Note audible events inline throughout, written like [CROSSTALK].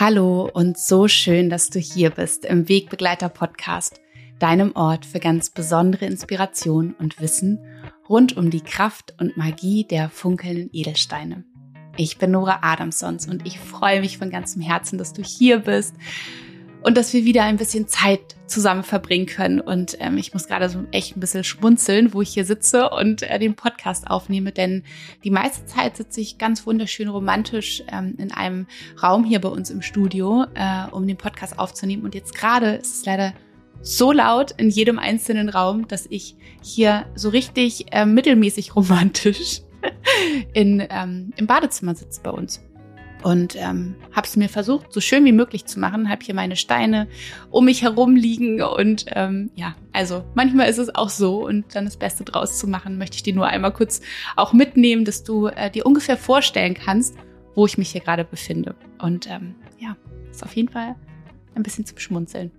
Hallo und so schön, dass du hier bist im Wegbegleiter Podcast, deinem Ort für ganz besondere Inspiration und Wissen rund um die Kraft und Magie der funkelnden Edelsteine. Ich bin Nora Adamsons und ich freue mich von ganzem Herzen, dass du hier bist und dass wir wieder ein bisschen Zeit zusammen verbringen können. Und ähm, ich muss gerade so echt ein bisschen schmunzeln, wo ich hier sitze und äh, den Podcast aufnehme, denn die meiste Zeit sitze ich ganz wunderschön romantisch ähm, in einem Raum hier bei uns im Studio, äh, um den Podcast aufzunehmen. Und jetzt gerade ist es leider so laut in jedem einzelnen Raum, dass ich hier so richtig äh, mittelmäßig romantisch [LAUGHS] in, ähm, im Badezimmer sitze bei uns und ähm, habe es mir versucht, so schön wie möglich zu machen. Habe hier meine Steine um mich herum liegen und ähm, ja, also manchmal ist es auch so und dann das Beste draus zu machen, möchte ich dir nur einmal kurz auch mitnehmen, dass du äh, dir ungefähr vorstellen kannst, wo ich mich hier gerade befinde. Und ähm, ja, ist auf jeden Fall ein bisschen zum Schmunzeln.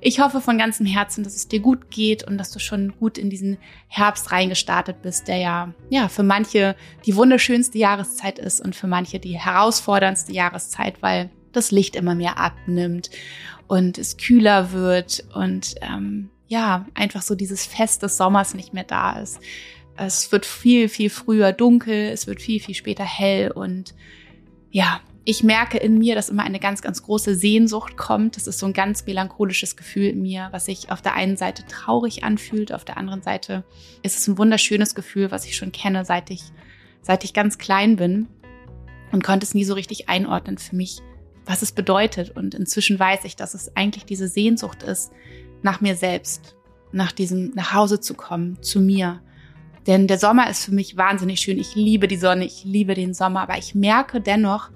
Ich hoffe von ganzem Herzen, dass es dir gut geht und dass du schon gut in diesen Herbst reingestartet bist, der ja, ja, für manche die wunderschönste Jahreszeit ist und für manche die herausforderndste Jahreszeit, weil das Licht immer mehr abnimmt und es kühler wird und ähm, ja, einfach so dieses Fest des Sommers nicht mehr da ist. Es wird viel, viel früher dunkel, es wird viel, viel später hell und ja, ich merke in mir, dass immer eine ganz, ganz große Sehnsucht kommt. Das ist so ein ganz melancholisches Gefühl in mir, was sich auf der einen Seite traurig anfühlt, auf der anderen Seite ist es ein wunderschönes Gefühl, was ich schon kenne, seit ich, seit ich ganz klein bin und konnte es nie so richtig einordnen für mich, was es bedeutet. Und inzwischen weiß ich, dass es eigentlich diese Sehnsucht ist nach mir selbst, nach diesem nach Hause zu kommen, zu mir. Denn der Sommer ist für mich wahnsinnig schön. Ich liebe die Sonne, ich liebe den Sommer, aber ich merke dennoch,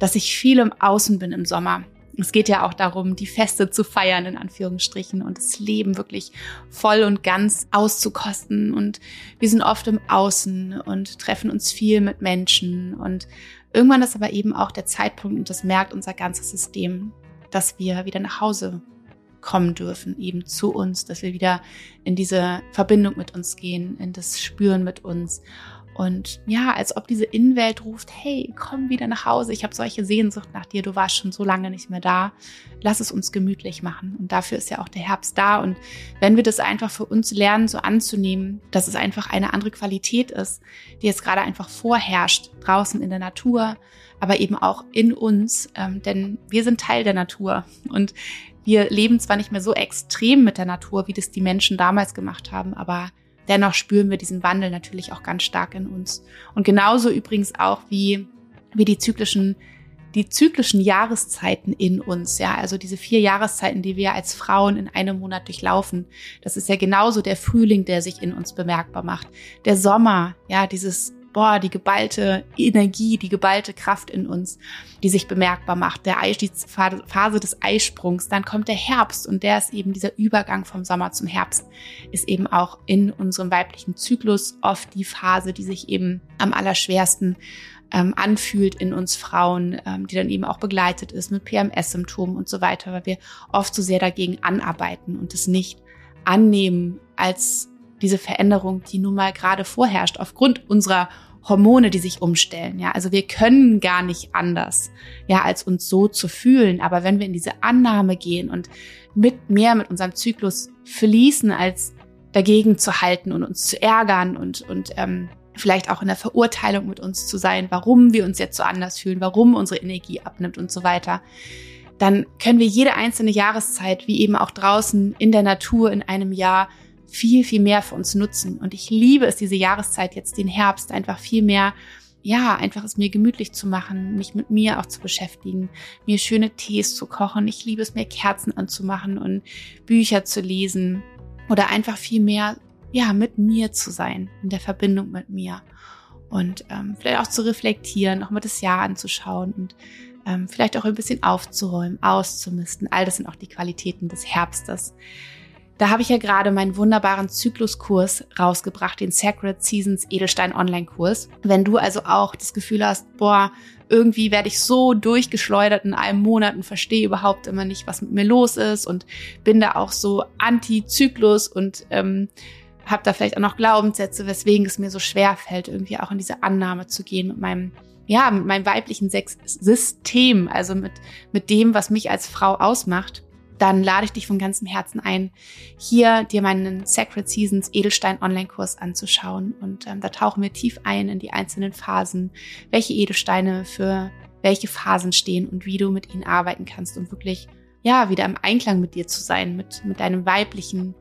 dass ich viel im Außen bin im Sommer. Es geht ja auch darum, die Feste zu feiern, in Anführungsstrichen, und das Leben wirklich voll und ganz auszukosten. Und wir sind oft im Außen und treffen uns viel mit Menschen. Und irgendwann ist aber eben auch der Zeitpunkt, und das merkt unser ganzes System, dass wir wieder nach Hause kommen dürfen, eben zu uns, dass wir wieder in diese Verbindung mit uns gehen, in das Spüren mit uns. Und ja, als ob diese Innenwelt ruft, hey, komm wieder nach Hause, ich habe solche Sehnsucht nach dir, du warst schon so lange nicht mehr da, lass es uns gemütlich machen. Und dafür ist ja auch der Herbst da. Und wenn wir das einfach für uns lernen, so anzunehmen, dass es einfach eine andere Qualität ist, die jetzt gerade einfach vorherrscht, draußen in der Natur, aber eben auch in uns, ähm, denn wir sind Teil der Natur. Und wir leben zwar nicht mehr so extrem mit der Natur, wie das die Menschen damals gemacht haben, aber dennoch spüren wir diesen Wandel natürlich auch ganz stark in uns. Und genauso übrigens auch wie, wie die zyklischen die zyklischen Jahreszeiten in uns, ja, also diese vier Jahreszeiten, die wir als Frauen in einem Monat durchlaufen. Das ist ja genauso der Frühling, der sich in uns bemerkbar macht. Der Sommer, ja, dieses boah, die geballte Energie, die geballte Kraft in uns, die sich bemerkbar macht. Der Eis, die Phase des Eisprungs. Dann kommt der Herbst und der ist eben dieser Übergang vom Sommer zum Herbst, ist eben auch in unserem weiblichen Zyklus oft die Phase, die sich eben am allerschwersten ähm, anfühlt in uns Frauen, ähm, die dann eben auch begleitet ist mit PMS-Symptomen und so weiter, weil wir oft so sehr dagegen anarbeiten und es nicht annehmen als diese Veränderung, die nun mal gerade vorherrscht, aufgrund unserer Hormone, die sich umstellen. Ja, also wir können gar nicht anders, ja, als uns so zu fühlen. Aber wenn wir in diese Annahme gehen und mit mehr mit unserem Zyklus fließen, als dagegen zu halten und uns zu ärgern und, und ähm, vielleicht auch in der Verurteilung mit uns zu sein, warum wir uns jetzt so anders fühlen, warum unsere Energie abnimmt und so weiter, dann können wir jede einzelne Jahreszeit, wie eben auch draußen in der Natur in einem Jahr, viel, viel mehr für uns nutzen. Und ich liebe es, diese Jahreszeit jetzt, den Herbst, einfach viel mehr, ja, einfach es mir gemütlich zu machen, mich mit mir auch zu beschäftigen, mir schöne Tees zu kochen. Ich liebe es, mir Kerzen anzumachen und Bücher zu lesen oder einfach viel mehr, ja, mit mir zu sein, in der Verbindung mit mir. Und ähm, vielleicht auch zu reflektieren, auch mal das Jahr anzuschauen und ähm, vielleicht auch ein bisschen aufzuräumen, auszumisten. All das sind auch die Qualitäten des Herbstes. Da habe ich ja gerade meinen wunderbaren Zykluskurs rausgebracht, den Sacred Seasons Edelstein Online Kurs. Wenn du also auch das Gefühl hast, boah, irgendwie werde ich so durchgeschleudert in einem Monat und verstehe überhaupt immer nicht, was mit mir los ist und bin da auch so anti-Zyklus und ähm, habe da vielleicht auch noch Glaubenssätze, weswegen es mir so schwer fällt, irgendwie auch in diese Annahme zu gehen mit meinem ja, mit meinem weiblichen Sex System, also mit, mit dem, was mich als Frau ausmacht, dann lade ich dich von ganzem Herzen ein, hier dir meinen Sacred Seasons Edelstein Online-Kurs anzuschauen. Und ähm, da tauchen wir tief ein in die einzelnen Phasen, welche Edelsteine für welche Phasen stehen und wie du mit ihnen arbeiten kannst, um wirklich, ja, wieder im Einklang mit dir zu sein, mit, mit deinem weiblichen,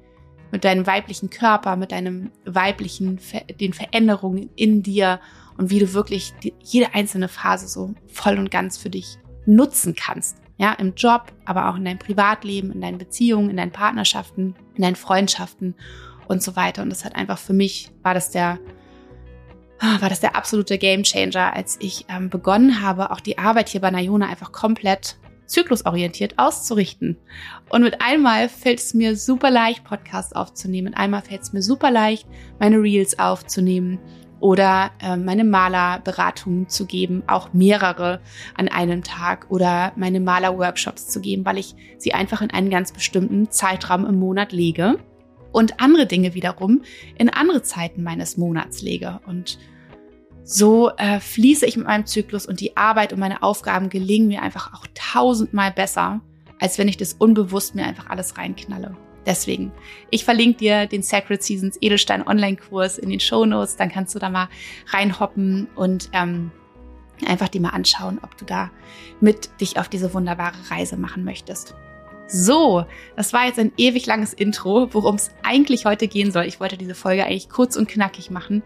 mit deinem weiblichen Körper, mit deinem weiblichen, den Veränderungen in dir und wie du wirklich die, jede einzelne Phase so voll und ganz für dich nutzen kannst. Ja, im Job, aber auch in deinem Privatleben, in deinen Beziehungen, in deinen Partnerschaften, in deinen Freundschaften und so weiter. Und das hat einfach für mich, war das der, war das der absolute Gamechanger, als ich ähm, begonnen habe, auch die Arbeit hier bei Nayona einfach komplett zyklusorientiert auszurichten. Und mit einmal fällt es mir super leicht, Podcasts aufzunehmen. Mit einmal fällt es mir super leicht, meine Reels aufzunehmen oder äh, meine Malerberatungen zu geben, auch mehrere an einem Tag oder meine Malerworkshops zu geben, weil ich sie einfach in einen ganz bestimmten Zeitraum im Monat lege und andere Dinge wiederum in andere Zeiten meines Monats lege. Und so äh, fließe ich mit meinem Zyklus und die Arbeit und meine Aufgaben gelingen mir einfach auch tausendmal besser, als wenn ich das unbewusst mir einfach alles reinknalle. Deswegen, ich verlinke dir den Sacred Seasons Edelstein Online-Kurs in den Show Notes. Dann kannst du da mal reinhoppen und ähm, einfach die mal anschauen, ob du da mit dich auf diese wunderbare Reise machen möchtest. So, das war jetzt ein ewig langes Intro, worum es eigentlich heute gehen soll. Ich wollte diese Folge eigentlich kurz und knackig machen,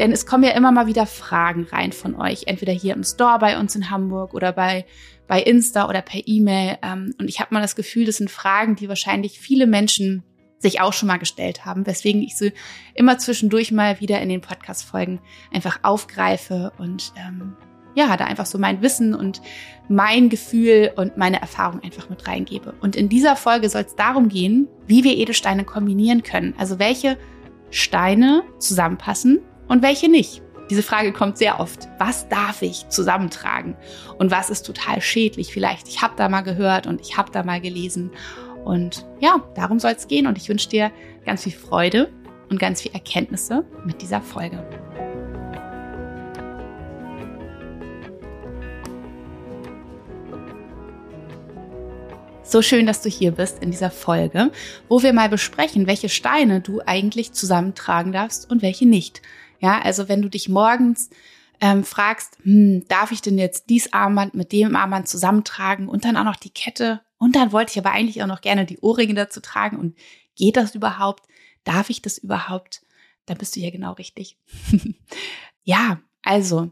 denn es kommen ja immer mal wieder Fragen rein von euch, entweder hier im Store bei uns in Hamburg oder bei bei Insta oder per E-Mail. Ähm, und ich habe mal das Gefühl, das sind Fragen, die wahrscheinlich viele Menschen sich auch schon mal gestellt haben, weswegen ich so immer zwischendurch mal wieder in den Podcast-Folgen einfach aufgreife und ähm, ja, da einfach so mein Wissen und mein Gefühl und meine Erfahrung einfach mit reingebe. Und in dieser Folge soll es darum gehen, wie wir Edelsteine kombinieren können. Also welche Steine zusammenpassen und welche nicht. Diese Frage kommt sehr oft. Was darf ich zusammentragen? Und was ist total schädlich? Vielleicht, ich habe da mal gehört und ich habe da mal gelesen. Und ja, darum soll es gehen. Und ich wünsche dir ganz viel Freude und ganz viel Erkenntnisse mit dieser Folge. So schön, dass du hier bist in dieser Folge, wo wir mal besprechen, welche Steine du eigentlich zusammentragen darfst und welche nicht. Ja, also wenn du dich morgens ähm, fragst, hm, darf ich denn jetzt dies Armband mit dem Armband zusammentragen und dann auch noch die Kette und dann wollte ich aber eigentlich auch noch gerne die Ohrringe dazu tragen und geht das überhaupt? Darf ich das überhaupt? Dann bist du ja genau richtig. [LAUGHS] ja, also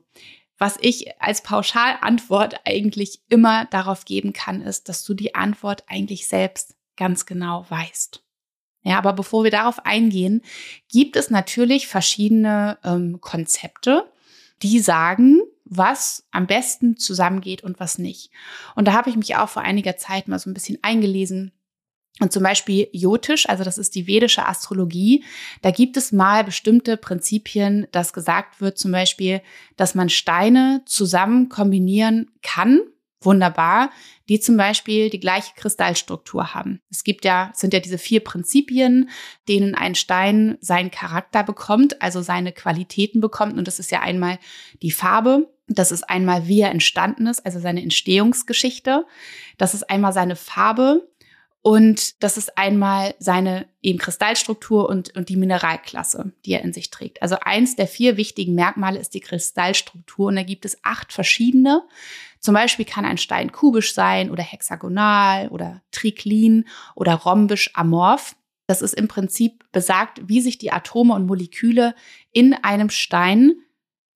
was ich als Pauschalantwort eigentlich immer darauf geben kann, ist, dass du die Antwort eigentlich selbst ganz genau weißt. Ja, aber bevor wir darauf eingehen, gibt es natürlich verschiedene ähm, Konzepte, die sagen, was am besten zusammengeht und was nicht. Und da habe ich mich auch vor einiger Zeit mal so ein bisschen eingelesen. Und zum Beispiel Jotisch, also das ist die vedische Astrologie, da gibt es mal bestimmte Prinzipien, dass gesagt wird, zum Beispiel, dass man Steine zusammen kombinieren kann wunderbar, die zum Beispiel die gleiche Kristallstruktur haben. Es gibt ja, sind ja diese vier Prinzipien, denen ein Stein seinen Charakter bekommt, also seine Qualitäten bekommt. Und das ist ja einmal die Farbe, das ist einmal, wie er entstanden ist, also seine Entstehungsgeschichte. Das ist einmal seine Farbe, und das ist einmal seine eben Kristallstruktur und, und die Mineralklasse, die er in sich trägt. Also eins der vier wichtigen Merkmale ist die Kristallstruktur und da gibt es acht verschiedene. Zum Beispiel kann ein Stein kubisch sein oder hexagonal oder triklin oder rhombisch amorph. Das ist im Prinzip besagt, wie sich die Atome und Moleküle in einem Stein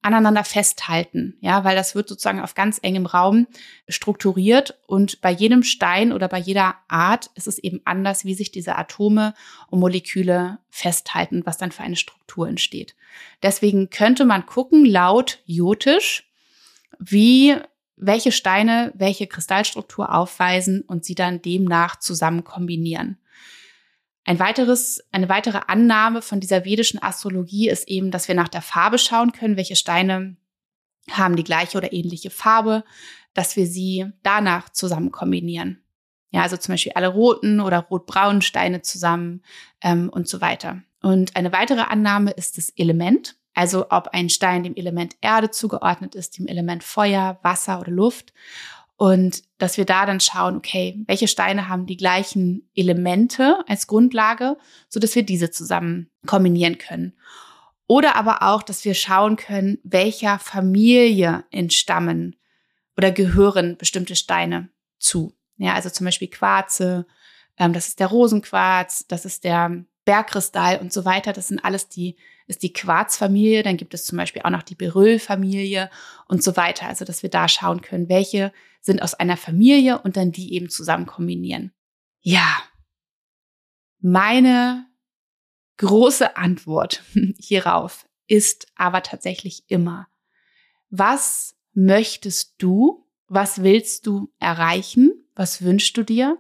aneinander festhalten, ja, weil das wird sozusagen auf ganz engem Raum strukturiert und bei jedem Stein oder bei jeder Art ist es eben anders, wie sich diese Atome und Moleküle festhalten, was dann für eine Struktur entsteht. Deswegen könnte man gucken, laut Jotisch, wie welche Steine welche Kristallstruktur aufweisen und sie dann demnach zusammen kombinieren. Ein weiteres, eine weitere Annahme von dieser vedischen Astrologie ist eben, dass wir nach der Farbe schauen können, welche Steine haben die gleiche oder ähnliche Farbe, dass wir sie danach zusammen kombinieren. Ja, also zum Beispiel alle roten oder rot-braunen Steine zusammen ähm, und so weiter. Und eine weitere Annahme ist das Element. Also ob ein Stein dem Element Erde zugeordnet ist, dem Element Feuer, Wasser oder Luft. Und dass wir da dann schauen, okay, welche Steine haben die gleichen Elemente als Grundlage, so dass wir diese zusammen kombinieren können. Oder aber auch, dass wir schauen können, welcher Familie entstammen oder gehören bestimmte Steine zu. Ja, also zum Beispiel Quarze, ähm, das ist der Rosenquarz, das ist der Bergkristall und so weiter. Das sind alles die, ist die Quarzfamilie. Dann gibt es zum Beispiel auch noch die Beryl-Familie und so weiter. Also, dass wir da schauen können, welche sind aus einer Familie und dann die eben zusammen kombinieren. Ja. Meine große Antwort [LAUGHS] hierauf ist aber tatsächlich immer, was möchtest du? Was willst du erreichen? Was wünschst du dir?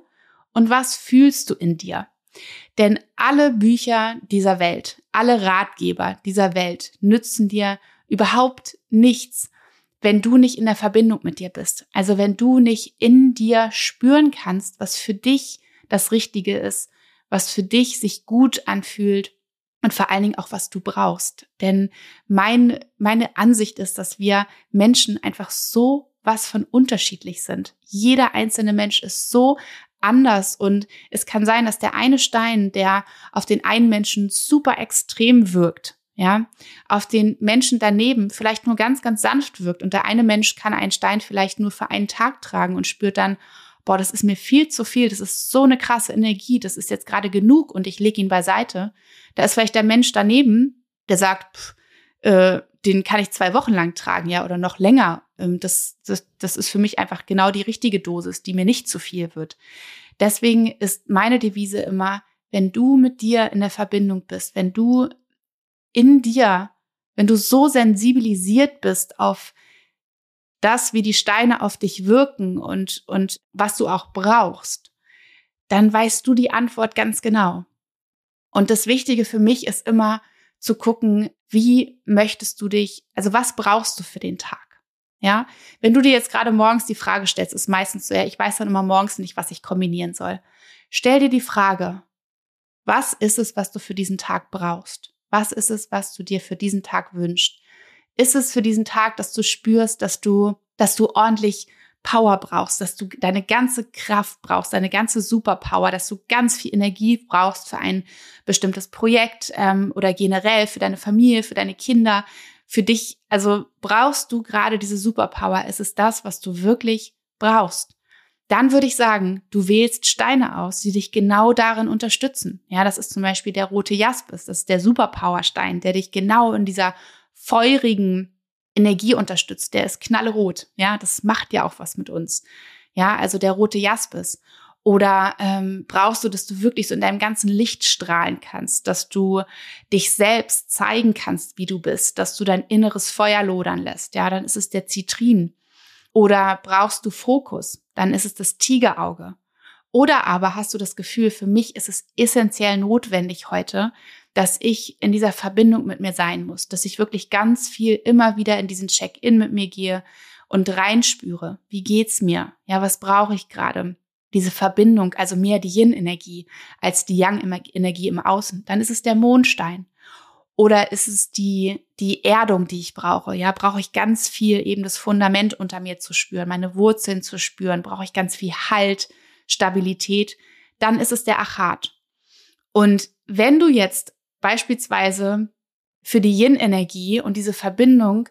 Und was fühlst du in dir? Denn alle Bücher dieser Welt, alle Ratgeber dieser Welt nützen dir überhaupt nichts, wenn du nicht in der Verbindung mit dir bist. Also wenn du nicht in dir spüren kannst, was für dich das Richtige ist, was für dich sich gut anfühlt und vor allen Dingen auch, was du brauchst. Denn mein, meine Ansicht ist, dass wir Menschen einfach so was von unterschiedlich sind. Jeder einzelne Mensch ist so anders und es kann sein, dass der eine Stein, der auf den einen Menschen super extrem wirkt, ja, auf den Menschen daneben vielleicht nur ganz, ganz sanft wirkt und der eine Mensch kann einen Stein vielleicht nur für einen Tag tragen und spürt dann, boah, das ist mir viel zu viel, das ist so eine krasse Energie, das ist jetzt gerade genug und ich lege ihn beiseite. Da ist vielleicht der Mensch daneben, der sagt, pff, äh, den kann ich zwei Wochen lang tragen, ja, oder noch länger. Ähm, das, das, das ist für mich einfach genau die richtige Dosis, die mir nicht zu viel wird. Deswegen ist meine Devise immer, wenn du mit dir in der Verbindung bist, wenn du in dir, wenn du so sensibilisiert bist auf das, wie die Steine auf dich wirken und, und was du auch brauchst, dann weißt du die Antwort ganz genau. Und das Wichtige für mich ist immer zu gucken, wie möchtest du dich, also was brauchst du für den Tag? Ja, wenn du dir jetzt gerade morgens die Frage stellst, ist meistens so, ja, ich weiß dann immer morgens nicht, was ich kombinieren soll. Stell dir die Frage, was ist es, was du für diesen Tag brauchst? Was ist es, was du dir für diesen Tag wünschst? ist es für diesen Tag, dass du spürst, dass du, dass du ordentlich Power brauchst, dass du deine ganze Kraft brauchst, deine ganze Superpower, dass du ganz viel Energie brauchst für ein bestimmtes Projekt ähm, oder generell für deine Familie, für deine Kinder, für dich. Also brauchst du gerade diese Superpower? Ist es das, was du wirklich brauchst? Dann würde ich sagen, du wählst Steine aus, die dich genau darin unterstützen. Ja, das ist zum Beispiel der rote Jaspis, das ist der Superpower-Stein, der dich genau in dieser feurigen Energie unterstützt. Der ist knallrot. Ja, das macht ja auch was mit uns. Ja, also der rote Jaspis. Oder ähm, brauchst du, dass du wirklich so in deinem ganzen Licht strahlen kannst, dass du dich selbst zeigen kannst, wie du bist, dass du dein inneres Feuer lodern lässt. Ja, dann ist es der Zitrin. Oder brauchst du Fokus, dann ist es das Tigerauge. Oder aber hast du das Gefühl, für mich ist es essentiell notwendig heute, dass ich in dieser Verbindung mit mir sein muss, dass ich wirklich ganz viel immer wieder in diesen Check-in mit mir gehe und reinspüre, wie geht's mir? Ja, was brauche ich gerade? Diese Verbindung, also mehr die Yin-Energie als die Yang-Energie im Außen. Dann ist es der Mondstein. Oder ist es die, die Erdung, die ich brauche? Ja, brauche ich ganz viel eben das Fundament unter mir zu spüren, meine Wurzeln zu spüren, brauche ich ganz viel Halt, Stabilität. Dann ist es der Achat. Und wenn du jetzt beispielsweise für die Yin-Energie und diese Verbindung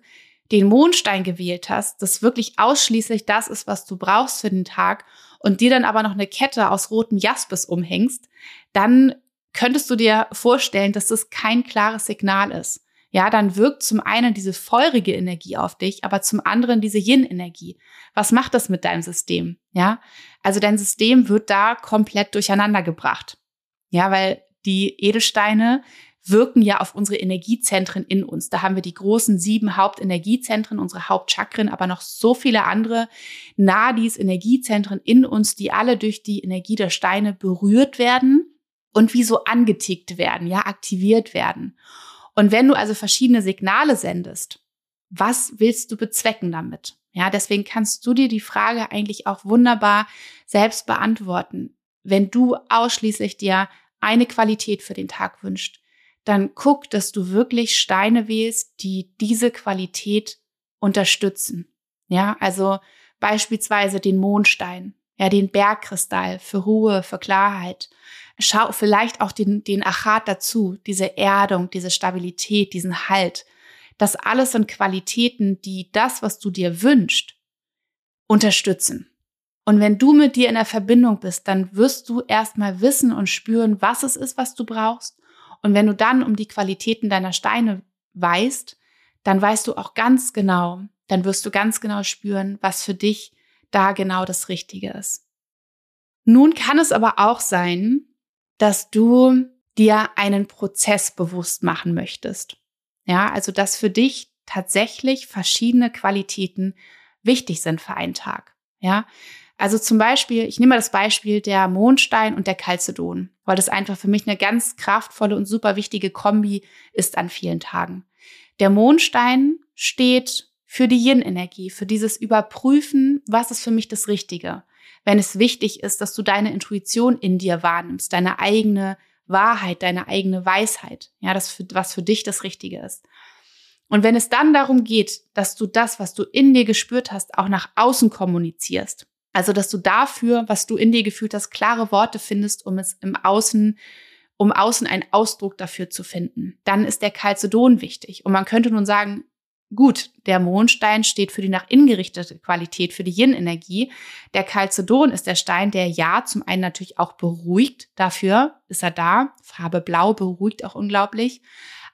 den Mondstein gewählt hast, das wirklich ausschließlich das ist, was du brauchst für den Tag und dir dann aber noch eine Kette aus rotem Jaspis umhängst, dann könntest du dir vorstellen, dass das kein klares Signal ist. Ja, dann wirkt zum einen diese feurige Energie auf dich, aber zum anderen diese Yin-Energie. Was macht das mit deinem System? Ja, also dein System wird da komplett durcheinander gebracht. Ja, weil die Edelsteine wirken ja auf unsere Energiezentren in uns. Da haben wir die großen sieben Hauptenergiezentren, unsere Hauptchakren, aber noch so viele andere Nadis, Energiezentren in uns, die alle durch die Energie der Steine berührt werden und wie so angetickt werden, ja, aktiviert werden. Und wenn du also verschiedene Signale sendest, was willst du bezwecken damit? Ja, deswegen kannst du dir die Frage eigentlich auch wunderbar selbst beantworten. Wenn du ausschließlich dir eine Qualität für den Tag wünscht, dann guck, dass du wirklich Steine wählst, die diese Qualität unterstützen. Ja, also beispielsweise den Mondstein, ja, den Bergkristall für Ruhe, für Klarheit. Schau vielleicht auch den, den Achat dazu, diese Erdung, diese Stabilität, diesen Halt. Das alles sind Qualitäten, die das, was du dir wünschst, unterstützen. Und wenn du mit dir in der Verbindung bist, dann wirst du erstmal wissen und spüren, was es ist, was du brauchst. Und wenn du dann um die Qualitäten deiner Steine weißt, dann weißt du auch ganz genau, dann wirst du ganz genau spüren, was für dich da genau das Richtige ist. Nun kann es aber auch sein, dass du dir einen Prozess bewusst machen möchtest. Ja, also dass für dich tatsächlich verschiedene Qualitäten wichtig sind für einen Tag. Ja, also zum Beispiel, ich nehme mal das Beispiel der Mondstein und der Calcedon, weil das einfach für mich eine ganz kraftvolle und super wichtige Kombi ist an vielen Tagen. Der Mondstein steht für die Yin-Energie, für dieses Überprüfen, was ist für mich das Richtige. Wenn es wichtig ist, dass du deine Intuition in dir wahrnimmst, deine eigene Wahrheit, deine eigene Weisheit, ja, das was für dich das Richtige ist. Und wenn es dann darum geht, dass du das, was du in dir gespürt hast, auch nach außen kommunizierst, also dass du dafür, was du in dir gefühlt hast, klare Worte findest, um es im Außen um außen einen Ausdruck dafür zu finden. Dann ist der Calcedon wichtig. Und man könnte nun sagen, Gut, der Mondstein steht für die nach innen gerichtete Qualität, für die Yin-Energie. Der Calcedon ist der Stein, der ja zum einen natürlich auch beruhigt. Dafür ist er da. Farbe Blau beruhigt auch unglaublich.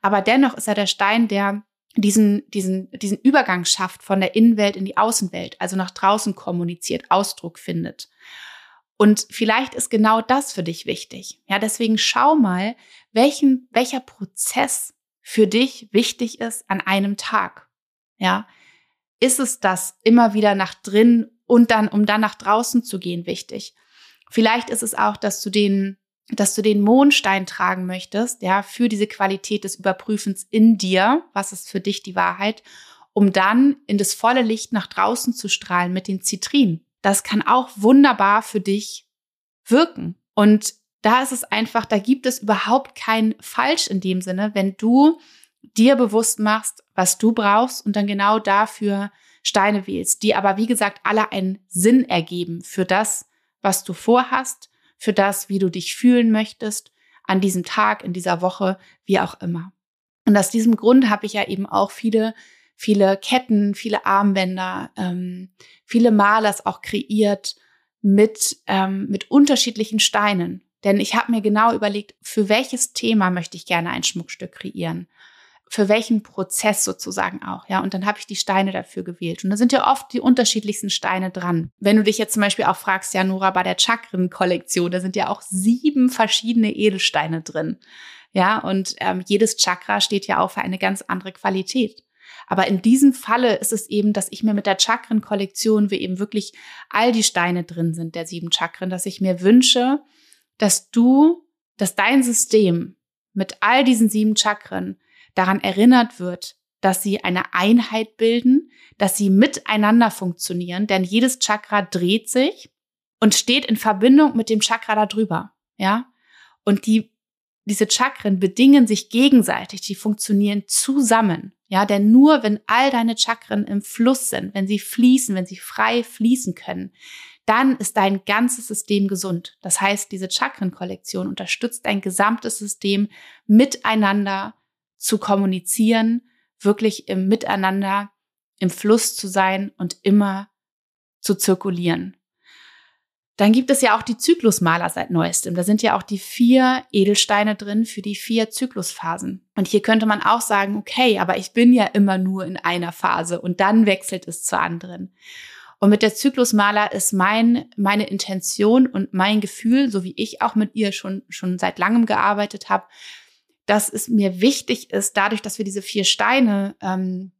Aber dennoch ist er der Stein, der diesen, diesen, diesen Übergang schafft von der Innenwelt in die Außenwelt, also nach draußen kommuniziert, Ausdruck findet. Und vielleicht ist genau das für dich wichtig. Ja, deswegen schau mal, welchen, welcher Prozess für dich wichtig ist an einem Tag. Ja, ist es das immer wieder nach drin und dann, um dann nach draußen zu gehen, wichtig? Vielleicht ist es auch, dass du den, dass du den Mondstein tragen möchtest, ja, für diese Qualität des Überprüfens in dir. Was ist für dich die Wahrheit? Um dann in das volle Licht nach draußen zu strahlen mit den Zitrinen. Das kann auch wunderbar für dich wirken. Und da ist es einfach, da gibt es überhaupt kein Falsch in dem Sinne, wenn du dir bewusst machst, was du brauchst und dann genau dafür Steine wählst, die aber wie gesagt alle einen Sinn ergeben für das, was du vorhast, für das, wie du dich fühlen möchtest an diesem Tag, in dieser Woche, wie auch immer. Und aus diesem Grund habe ich ja eben auch viele, viele Ketten, viele Armbänder, ähm, viele Malers auch kreiert mit, ähm, mit unterschiedlichen Steinen. Denn ich habe mir genau überlegt, für welches Thema möchte ich gerne ein Schmuckstück kreieren für welchen Prozess sozusagen auch, ja. Und dann habe ich die Steine dafür gewählt. Und da sind ja oft die unterschiedlichsten Steine dran. Wenn du dich jetzt zum Beispiel auch fragst, ja, Nora, bei der Chakren-Kollektion, da sind ja auch sieben verschiedene Edelsteine drin. Ja, und ähm, jedes Chakra steht ja auch für eine ganz andere Qualität. Aber in diesem Falle ist es eben, dass ich mir mit der Chakren-Kollektion, wie eben wirklich all die Steine drin sind, der sieben Chakren, dass ich mir wünsche, dass du, dass dein System mit all diesen sieben Chakren daran erinnert wird, dass sie eine Einheit bilden, dass sie miteinander funktionieren, denn jedes Chakra dreht sich und steht in Verbindung mit dem Chakra darüber, ja? Und die, diese Chakren bedingen sich gegenseitig, die funktionieren zusammen, ja? Denn nur wenn all deine Chakren im Fluss sind, wenn sie fließen, wenn sie frei fließen können, dann ist dein ganzes System gesund. Das heißt, diese Chakrenkollektion unterstützt dein gesamtes System miteinander zu kommunizieren, wirklich im Miteinander, im Fluss zu sein und immer zu zirkulieren. Dann gibt es ja auch die Zyklusmaler seit neuestem. Da sind ja auch die vier Edelsteine drin für die vier Zyklusphasen. Und hier könnte man auch sagen, okay, aber ich bin ja immer nur in einer Phase und dann wechselt es zur anderen. Und mit der Zyklusmaler ist mein, meine Intention und mein Gefühl, so wie ich auch mit ihr schon, schon seit langem gearbeitet habe, dass es mir wichtig ist, dadurch, dass wir diese vier Steine ähm,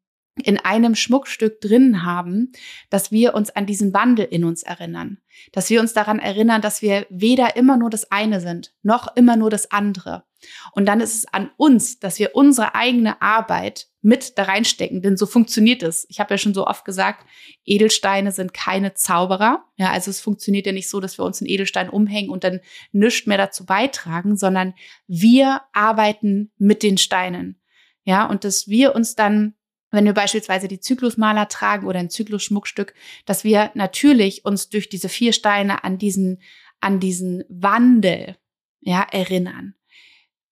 in einem Schmuckstück drin haben, dass wir uns an diesen Wandel in uns erinnern, dass wir uns daran erinnern, dass wir weder immer nur das eine sind, noch immer nur das andere. Und dann ist es an uns, dass wir unsere eigene Arbeit mit da reinstecken, denn so funktioniert es. Ich habe ja schon so oft gesagt, Edelsteine sind keine Zauberer. Ja, also es funktioniert ja nicht so, dass wir uns einen Edelstein umhängen und dann nichts mehr dazu beitragen, sondern wir arbeiten mit den Steinen. Ja, und dass wir uns dann wenn wir beispielsweise die Zyklusmaler tragen oder ein Zyklusschmuckstück, dass wir natürlich uns durch diese vier Steine an diesen, an diesen Wandel, ja, erinnern.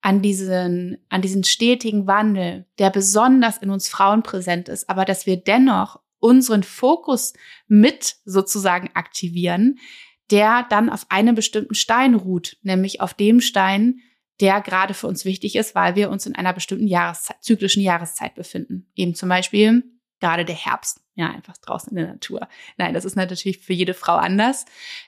An diesen, an diesen stetigen Wandel, der besonders in uns Frauen präsent ist, aber dass wir dennoch unseren Fokus mit sozusagen aktivieren, der dann auf einem bestimmten Stein ruht, nämlich auf dem Stein, der gerade für uns wichtig ist, weil wir uns in einer bestimmten Jahreszeit, zyklischen Jahreszeit befinden. Eben zum Beispiel gerade der Herbst, ja, einfach draußen in der Natur. Nein, das ist natürlich für jede Frau anders.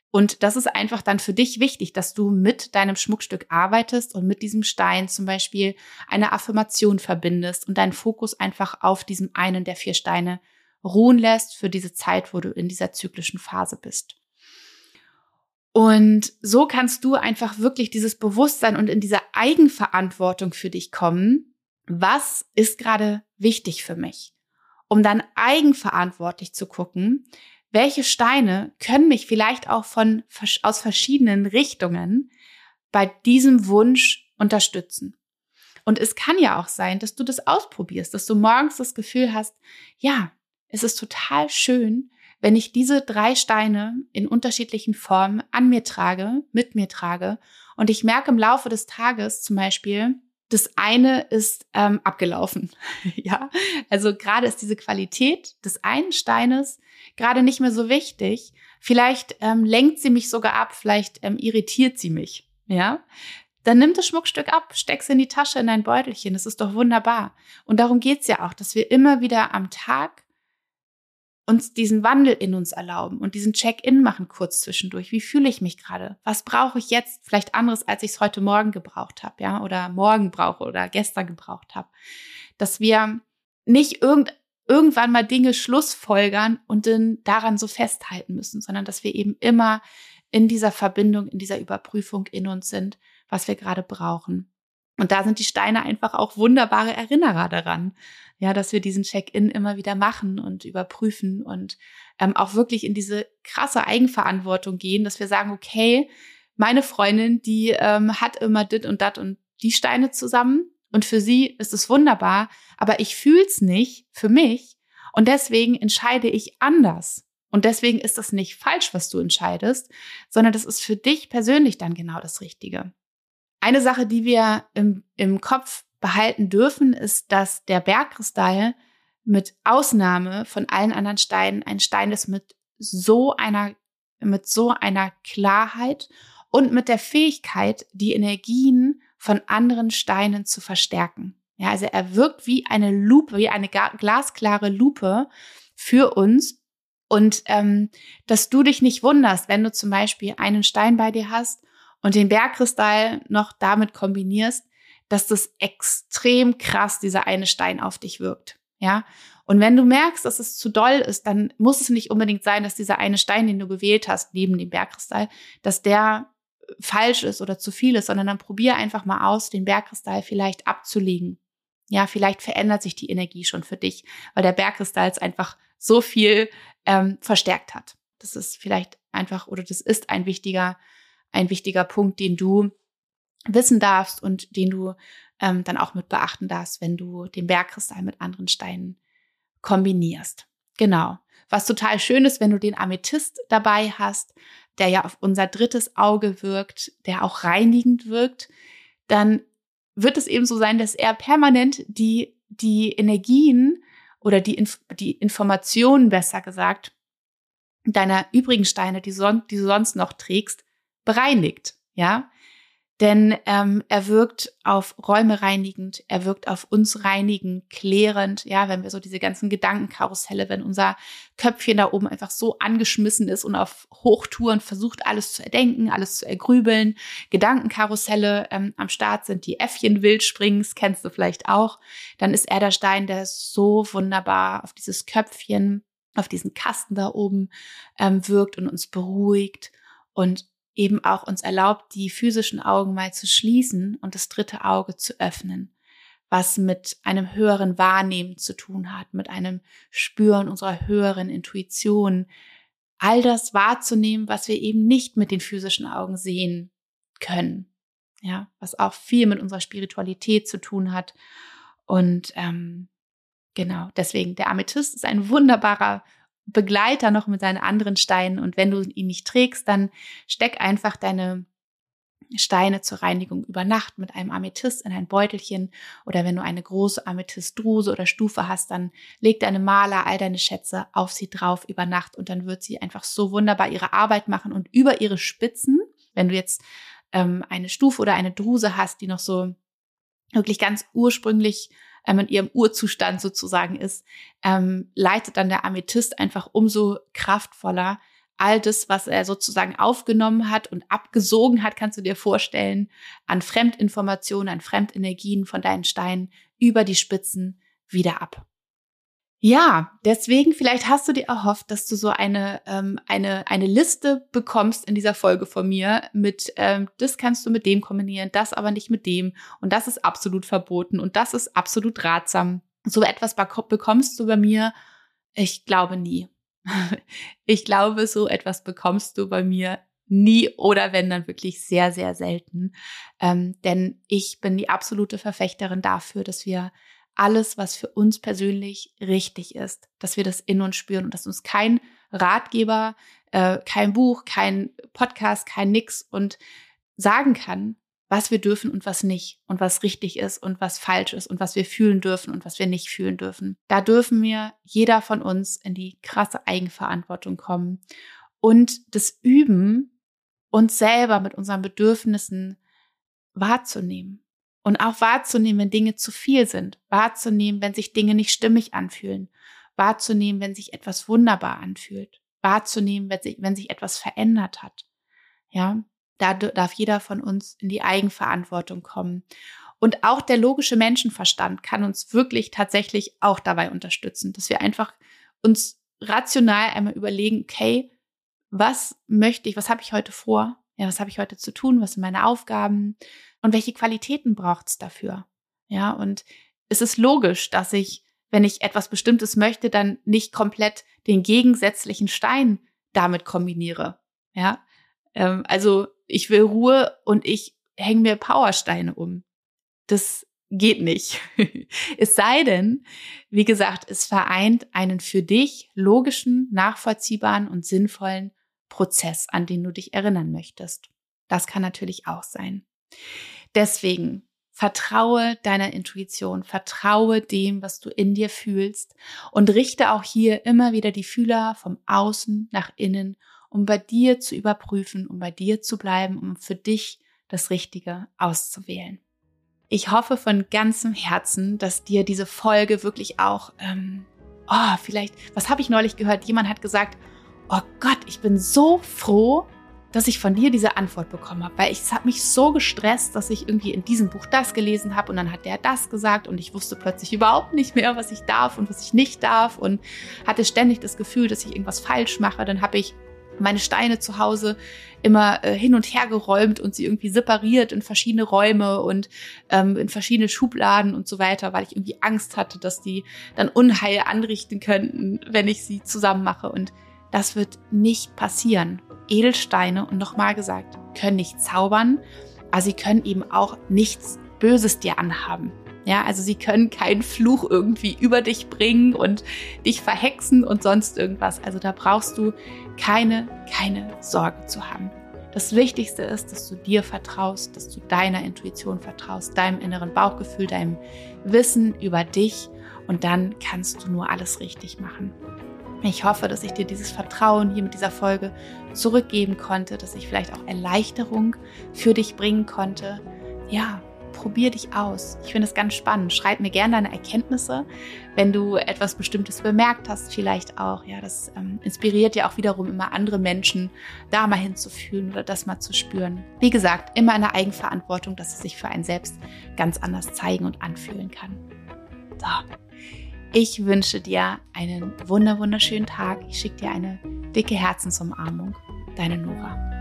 Und das ist einfach dann für dich wichtig, dass du mit deinem Schmuckstück arbeitest und mit diesem Stein zum Beispiel eine Affirmation verbindest und deinen Fokus einfach auf diesem einen der vier Steine ruhen lässt für diese Zeit, wo du in dieser zyklischen Phase bist. Und so kannst du einfach wirklich dieses Bewusstsein und in diese Eigenverantwortung für dich kommen. Was ist gerade wichtig für mich? Um dann eigenverantwortlich zu gucken, welche Steine können mich vielleicht auch von, aus verschiedenen Richtungen bei diesem Wunsch unterstützen. Und es kann ja auch sein, dass du das ausprobierst, dass du morgens das Gefühl hast, ja, es ist total schön, wenn ich diese drei Steine in unterschiedlichen Formen an mir trage, mit mir trage und ich merke im Laufe des Tages zum Beispiel, das eine ist ähm, abgelaufen. [LAUGHS] ja, also gerade ist diese Qualität des einen Steines gerade nicht mehr so wichtig. Vielleicht ähm, lenkt sie mich sogar ab, vielleicht ähm, irritiert sie mich. Ja, dann nimm das Schmuckstück ab, steck's in die Tasche, in dein Beutelchen. Das ist doch wunderbar. Und darum geht's ja auch, dass wir immer wieder am Tag uns diesen Wandel in uns erlauben und diesen Check-in machen kurz zwischendurch. Wie fühle ich mich gerade? Was brauche ich jetzt? Vielleicht anderes, als ich es heute Morgen gebraucht habe, ja, oder morgen brauche oder gestern gebraucht habe. Dass wir nicht irgend, irgendwann mal Dinge schlussfolgern und dann daran so festhalten müssen, sondern dass wir eben immer in dieser Verbindung, in dieser Überprüfung in uns sind, was wir gerade brauchen. Und da sind die Steine einfach auch wunderbare Erinnerer daran. Ja, dass wir diesen Check-in immer wieder machen und überprüfen und ähm, auch wirklich in diese krasse Eigenverantwortung gehen, dass wir sagen, okay, meine Freundin, die ähm, hat immer dit und dat und die Steine zusammen und für sie ist es wunderbar, aber ich fühl's nicht für mich und deswegen entscheide ich anders. Und deswegen ist das nicht falsch, was du entscheidest, sondern das ist für dich persönlich dann genau das Richtige. Eine Sache, die wir im, im Kopf behalten dürfen, ist, dass der Bergkristall mit Ausnahme von allen anderen Steinen ein Stein ist mit so einer, mit so einer Klarheit und mit der Fähigkeit, die Energien von anderen Steinen zu verstärken. Ja, also er wirkt wie eine Lupe, wie eine glasklare Lupe für uns. Und ähm, dass du dich nicht wunderst, wenn du zum Beispiel einen Stein bei dir hast und den Bergkristall noch damit kombinierst, dass das extrem krass dieser eine Stein auf dich wirkt. Ja. Und wenn du merkst, dass es zu doll ist, dann muss es nicht unbedingt sein, dass dieser eine Stein, den du gewählt hast, neben dem Bergkristall, dass der falsch ist oder zu viel ist, sondern dann probier einfach mal aus, den Bergkristall vielleicht abzulegen. Ja, vielleicht verändert sich die Energie schon für dich, weil der Bergkristall es einfach so viel ähm, verstärkt hat. Das ist vielleicht einfach oder das ist ein wichtiger ein wichtiger Punkt, den du wissen darfst und den du ähm, dann auch mit beachten darfst, wenn du den Bergkristall mit anderen Steinen kombinierst. Genau. Was total schön ist, wenn du den Amethyst dabei hast, der ja auf unser drittes Auge wirkt, der auch reinigend wirkt, dann wird es eben so sein, dass er permanent die, die Energien oder die, Inf die Informationen, besser gesagt, deiner übrigen Steine, die, son die du sonst noch trägst, bereinigt, ja. denn ähm, er wirkt auf Räume reinigend, er wirkt auf uns reinigend, klärend, ja, wenn wir so diese ganzen Gedankenkarusselle, wenn unser Köpfchen da oben einfach so angeschmissen ist und auf Hochtouren versucht, alles zu erdenken, alles zu ergrübeln, Gedankenkarusselle ähm, am Start sind, die Äffchen wild springen, kennst du vielleicht auch, dann ist er der Stein, der so wunderbar auf dieses Köpfchen, auf diesen Kasten da oben ähm, wirkt und uns beruhigt. Und eben auch uns erlaubt, die physischen Augen mal zu schließen und das dritte Auge zu öffnen, was mit einem höheren Wahrnehmen zu tun hat, mit einem Spüren unserer höheren Intuition, all das wahrzunehmen, was wir eben nicht mit den physischen Augen sehen können. Ja, was auch viel mit unserer Spiritualität zu tun hat. Und ähm, genau, deswegen, der Amethyst ist ein wunderbarer Begleiter noch mit seinen anderen Steinen. Und wenn du ihn nicht trägst, dann steck einfach deine Steine zur Reinigung über Nacht mit einem Amethyst in ein Beutelchen. Oder wenn du eine große Amethystdruse oder Stufe hast, dann leg deine Maler all deine Schätze auf sie drauf über Nacht. Und dann wird sie einfach so wunderbar ihre Arbeit machen. Und über ihre Spitzen, wenn du jetzt ähm, eine Stufe oder eine Druse hast, die noch so wirklich ganz ursprünglich ähm, in ihrem Urzustand sozusagen ist, ähm, leitet dann der Amethyst einfach umso kraftvoller all das, was er sozusagen aufgenommen hat und abgesogen hat, kannst du dir vorstellen, an Fremdinformationen, an Fremdenergien von deinen Steinen über die Spitzen wieder ab. Ja, deswegen vielleicht hast du dir erhofft, dass du so eine ähm, eine eine Liste bekommst in dieser Folge von mir mit ähm, das kannst du mit dem kombinieren, das aber nicht mit dem und das ist absolut verboten und das ist absolut ratsam. So etwas bekommst du bei mir, ich glaube nie. [LAUGHS] ich glaube, so etwas bekommst du bei mir nie oder wenn dann wirklich sehr sehr selten, ähm, denn ich bin die absolute Verfechterin dafür, dass wir alles, was für uns persönlich richtig ist, dass wir das in uns spüren und dass uns kein Ratgeber, äh, kein Buch, kein Podcast, kein Nix und sagen kann, was wir dürfen und was nicht und was richtig ist und was falsch ist und was wir fühlen dürfen und was wir nicht fühlen dürfen. Da dürfen wir jeder von uns in die krasse Eigenverantwortung kommen und das üben, uns selber mit unseren Bedürfnissen wahrzunehmen und auch wahrzunehmen, wenn Dinge zu viel sind. Wahrzunehmen, wenn sich Dinge nicht stimmig anfühlen. Wahrzunehmen, wenn sich etwas wunderbar anfühlt. Wahrzunehmen, wenn sich, wenn sich etwas verändert hat. Ja, da darf jeder von uns in die Eigenverantwortung kommen. Und auch der logische Menschenverstand kann uns wirklich tatsächlich auch dabei unterstützen, dass wir einfach uns rational einmal überlegen, okay, was möchte ich, was habe ich heute vor? Ja, was habe ich heute zu tun? Was sind meine Aufgaben? und welche Qualitäten braucht es dafür? Ja, und es ist logisch, dass ich, wenn ich etwas Bestimmtes möchte, dann nicht komplett den gegensätzlichen Stein damit kombiniere. Ja, ähm, also ich will Ruhe und ich hänge mir Powersteine um. Das geht nicht. [LAUGHS] es sei denn, wie gesagt, es vereint einen für dich logischen, nachvollziehbaren und sinnvollen Prozess, an den du dich erinnern möchtest. Das kann natürlich auch sein. Deswegen vertraue deiner Intuition, vertraue dem, was du in dir fühlst und richte auch hier immer wieder die Fühler vom Außen nach innen, um bei dir zu überprüfen, um bei dir zu bleiben, um für dich das Richtige auszuwählen. Ich hoffe von ganzem Herzen, dass dir diese Folge wirklich auch, ähm, oh, vielleicht, was habe ich neulich gehört? Jemand hat gesagt, oh Gott, ich bin so froh, dass ich von dir diese Antwort bekommen habe, weil es hat mich so gestresst, dass ich irgendwie in diesem Buch das gelesen habe und dann hat der das gesagt und ich wusste plötzlich überhaupt nicht mehr, was ich darf und was ich nicht darf und hatte ständig das Gefühl, dass ich irgendwas falsch mache. Dann habe ich meine Steine zu Hause immer äh, hin und her geräumt und sie irgendwie separiert in verschiedene Räume und ähm, in verschiedene Schubladen und so weiter, weil ich irgendwie Angst hatte, dass die dann Unheil anrichten könnten, wenn ich sie zusammen mache. Und das wird nicht passieren. Edelsteine, und nochmal gesagt, können nicht zaubern, aber sie können eben auch nichts Böses dir anhaben. Ja, also sie können keinen Fluch irgendwie über dich bringen und dich verhexen und sonst irgendwas. Also da brauchst du keine, keine Sorge zu haben. Das Wichtigste ist, dass du dir vertraust, dass du deiner Intuition vertraust, deinem inneren Bauchgefühl, deinem Wissen über dich und dann kannst du nur alles richtig machen. Ich hoffe, dass ich dir dieses Vertrauen hier mit dieser Folge zurückgeben konnte, dass ich vielleicht auch Erleichterung für dich bringen konnte. Ja, probier dich aus. Ich finde es ganz spannend. Schreib mir gerne deine Erkenntnisse, wenn du etwas Bestimmtes bemerkt hast, vielleicht auch. Ja, das ähm, inspiriert ja auch wiederum immer andere Menschen, da mal hinzufühlen oder das mal zu spüren. Wie gesagt, immer in der Eigenverantwortung, dass es sich für einen selbst ganz anders zeigen und anfühlen kann. So. Ich wünsche dir einen wunder wunderschönen Tag. Ich schicke dir eine dicke Herzensumarmung. Deine Nora.